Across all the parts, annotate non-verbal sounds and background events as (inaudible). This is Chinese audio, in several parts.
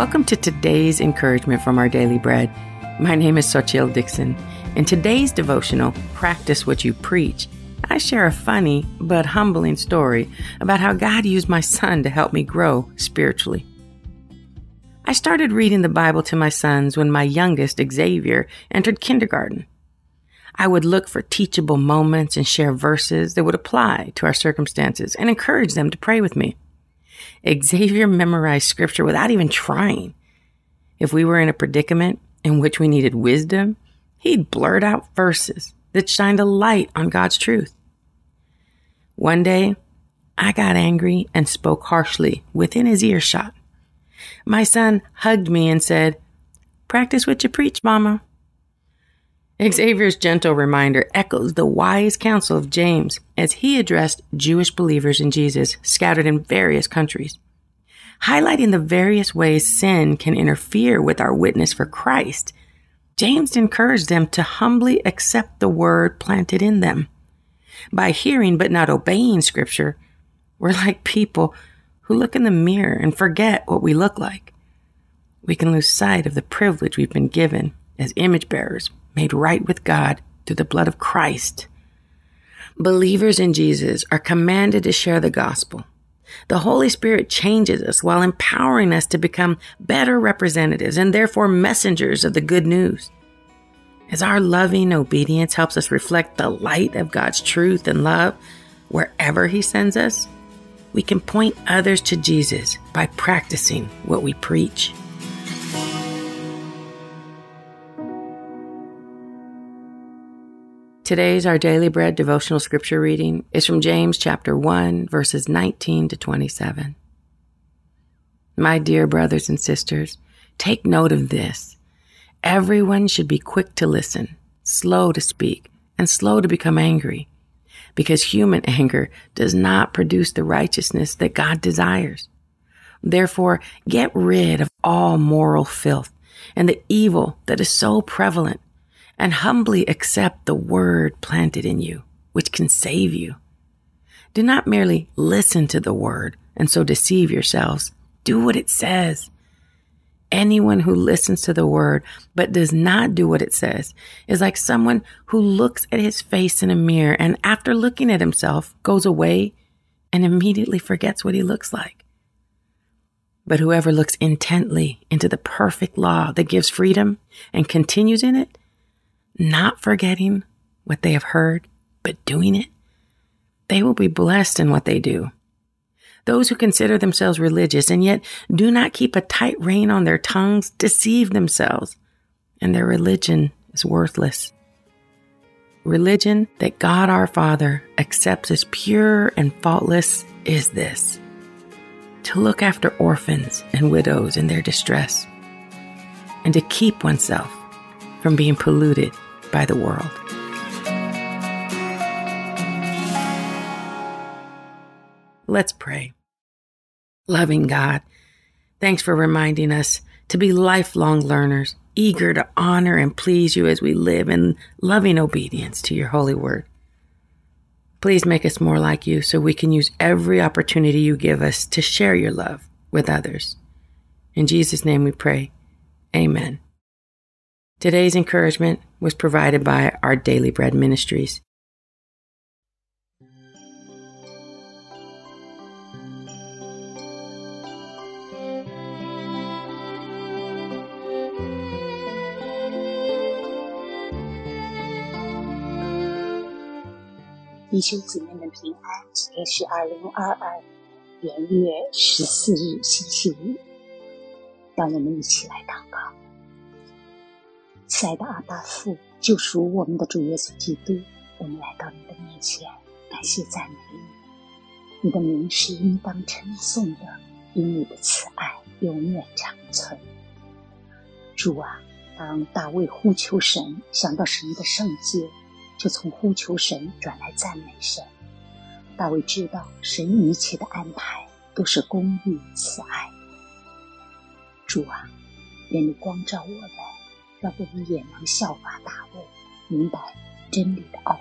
Welcome to today's encouragement from our daily bread. My name is Sochil Dixon. In today's devotional, Practice What You Preach, I share a funny but humbling story about how God used my son to help me grow spiritually. I started reading the Bible to my sons when my youngest, Xavier, entered kindergarten. I would look for teachable moments and share verses that would apply to our circumstances and encourage them to pray with me. Xavier memorized scripture without even trying. If we were in a predicament in which we needed wisdom, he'd blurt out verses that shined a light on God's truth. One day, I got angry and spoke harshly within his earshot. My son hugged me and said, Practice what you preach, Mama. Xavier's gentle reminder echoes the wise counsel of James as he addressed Jewish believers in Jesus scattered in various countries. Highlighting the various ways sin can interfere with our witness for Christ, James encouraged them to humbly accept the word planted in them. By hearing but not obeying scripture, we're like people who look in the mirror and forget what we look like. We can lose sight of the privilege we've been given as image bearers, made right with God through the blood of Christ. Believers in Jesus are commanded to share the gospel. The Holy Spirit changes us while empowering us to become better representatives and therefore messengers of the good news. As our loving obedience helps us reflect the light of God's truth and love wherever He sends us, we can point others to Jesus by practicing what we preach. Today's Our Daily Bread devotional scripture reading is from James chapter 1, verses 19 to 27. My dear brothers and sisters, take note of this. Everyone should be quick to listen, slow to speak, and slow to become angry because human (laughs) anger does not produce the righteousness that God desires. Therefore, get rid of all moral filth and the evil that is so prevalent and humbly accept the word planted in you, which can save you. Do not merely listen to the word and so deceive yourselves. Do what it says. Anyone who listens to the word but does not do what it says is like someone who looks at his face in a mirror and after looking at himself goes away and immediately forgets what he looks like. But whoever looks intently into the perfect law that gives freedom and continues in it, not forgetting what they have heard, but doing it, they will be blessed in what they do. Those who consider themselves religious and yet do not keep a tight rein on their tongues deceive themselves, and their religion is worthless. Religion that God our Father accepts as pure and faultless is this to look after orphans and widows in their distress, and to keep oneself from being polluted by the world. Let's pray. Loving God, thanks for reminding us to be lifelong learners, eager to honor and please you as we live in loving obedience to your holy word. Please make us more like you so we can use every opportunity you give us to share your love with others. In Jesus' name we pray. Amen. Today's encouragement was provided by our Daily Bread Ministries.弟兄姊妹们平安，今天是二零二二元月十四日，星期五。让我们一起来祷告。 亲爱的阿爸父，救赎我们的主耶稣基督，我们来到你的面前，感谢赞美你。你的名是应当称颂的，因你的慈爱永远长存。主啊，当大卫呼求神，想到神的圣洁。就从呼求神转来赞美神。大卫知道神一切的安排都是公义慈爱。主啊，愿你光照我们，让我们也能效法大卫，明白真理的奥秘，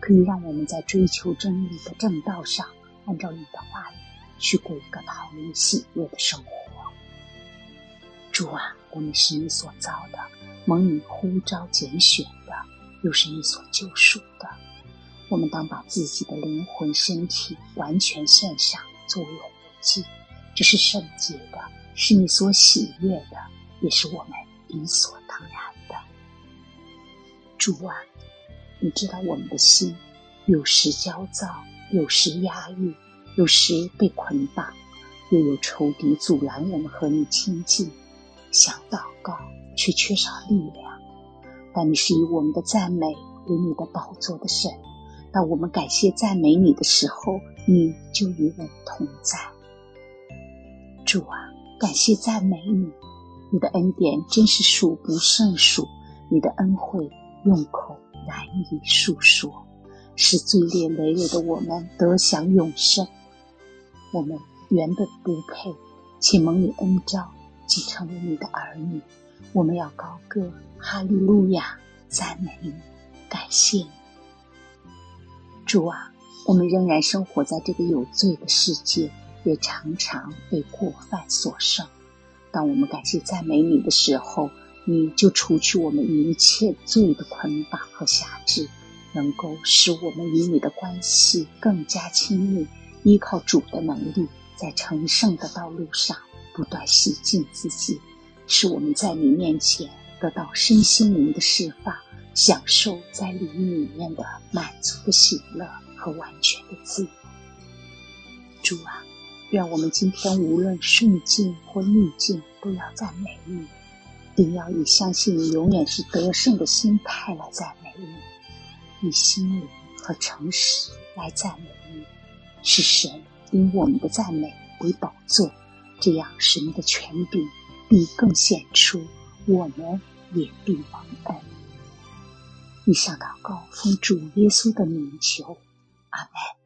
可以让我们在追求真理的正道上，按照你的话语去过一个讨你喜悦的生活。主啊，我们是你所造的，蒙你呼召拣选的，又是你所救赎的。我们当把自己的灵魂、身体完全献上，作为活祭。这是圣洁的，是你所喜悦的，也是我们理所当然的。主啊，你知道我们的心有时焦躁，有时压抑，有时被捆绑，又有仇敌阻拦我们和你亲近。想祷告，却缺少力量。但你是以我们的赞美为你的宝座的神。当我们感谢赞美你的时候，你就与我们同在。主啊，感谢赞美你，你的恩典真是数不胜数，你的恩惠用口难以述说，使罪孽累累的我们得享永生。我们原本不配，请蒙你恩召。即成为你的儿女，我们要高歌哈利路亚，赞美你，感谢你，主啊！我们仍然生活在这个有罪的世界，也常常被过犯所胜。当我们感谢赞美你的时候，你就除去我们一切罪的捆绑和辖制，能够使我们与你的关系更加亲密。依靠主的能力，在成圣的道路上。不断洗净自己，使我们在你面前得到身心灵的释放，享受在灵里面的满足的喜乐和完全的自由。主啊，愿我们今天无论顺境或逆境，都要赞美你，定要以相信你永远是得胜的心态来赞美你，以心灵和诚实来赞美你，是神因我们的赞美为宝座。这样，神的权柄必更显出，我们也必蒙恩。以上祷告奉主耶稣的名求，阿门。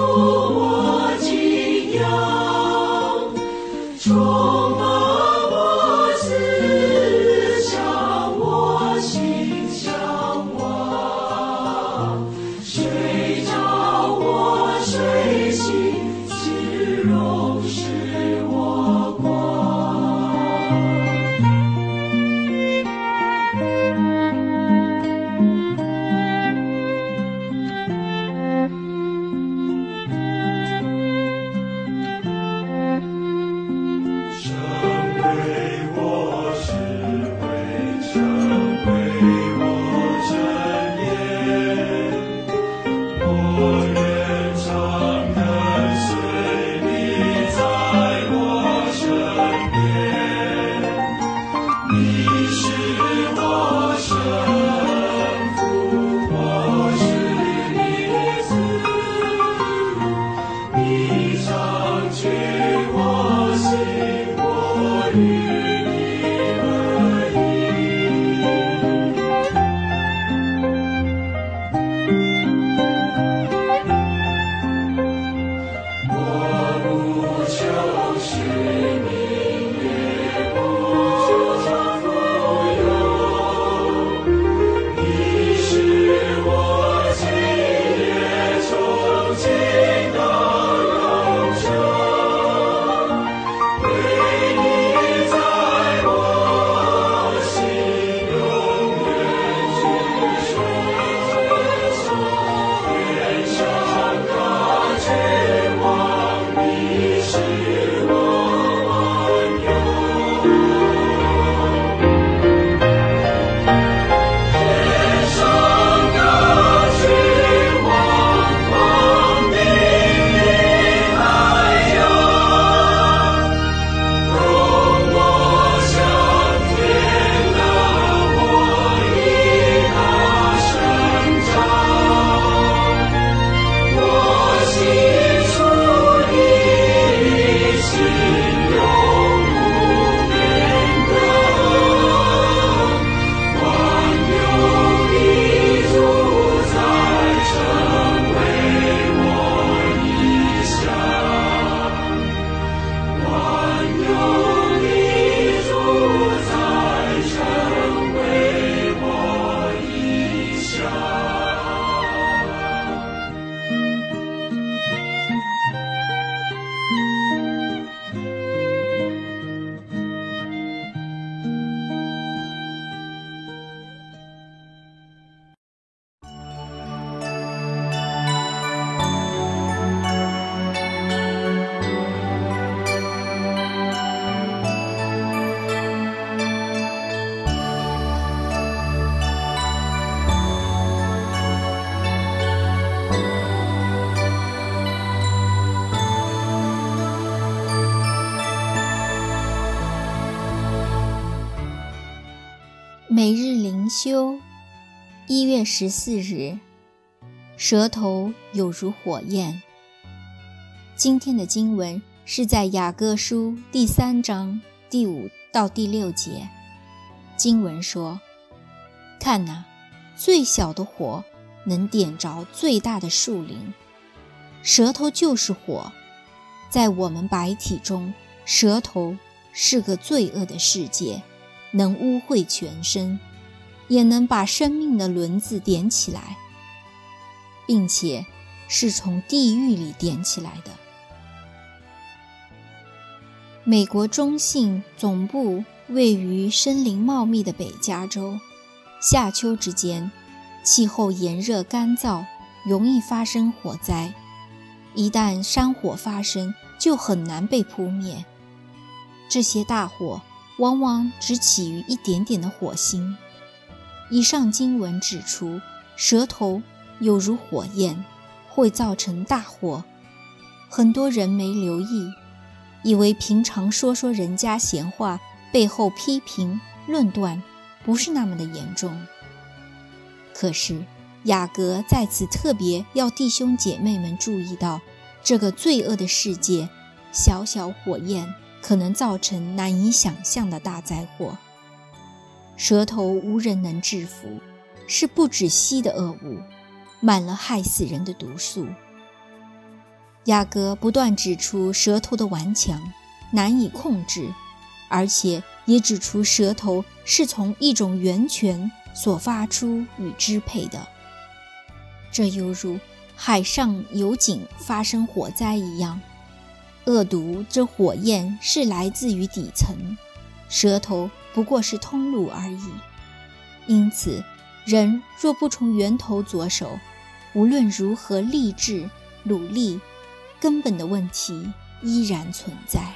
Oh. Thank. 修，一月十四日，舌头有如火焰。今天的经文是在雅各书第三章第五到第六节。经文说：“看哪，最小的火能点着最大的树林，舌头就是火，在我们白体中，舌头是个罪恶的世界。”能污秽全身，也能把生命的轮子点起来，并且是从地狱里点起来的。美国中信总部位于森林茂密的北加州，夏秋之间，气候炎热干燥，容易发生火灾。一旦山火发生，就很难被扑灭。这些大火。往往只起于一点点的火星。以上经文指出，舌头有如火焰，会造成大祸。很多人没留意，以为平常说说人家闲话，背后批评论断，不是那么的严重。可是雅各在此特别要弟兄姐妹们注意到，这个罪恶的世界，小小火焰。可能造成难以想象的大灾祸。舌头无人能制服，是不止息的恶物，满了害死人的毒素。雅各不断指出舌头的顽强，难以控制，而且也指出舌头是从一种源泉所发出与支配的。这犹如海上油井发生火灾一样。恶毒这火焰是来自于底层，舌头不过是通路而已。因此，人若不从源头着手，无论如何励志努力，根本的问题依然存在。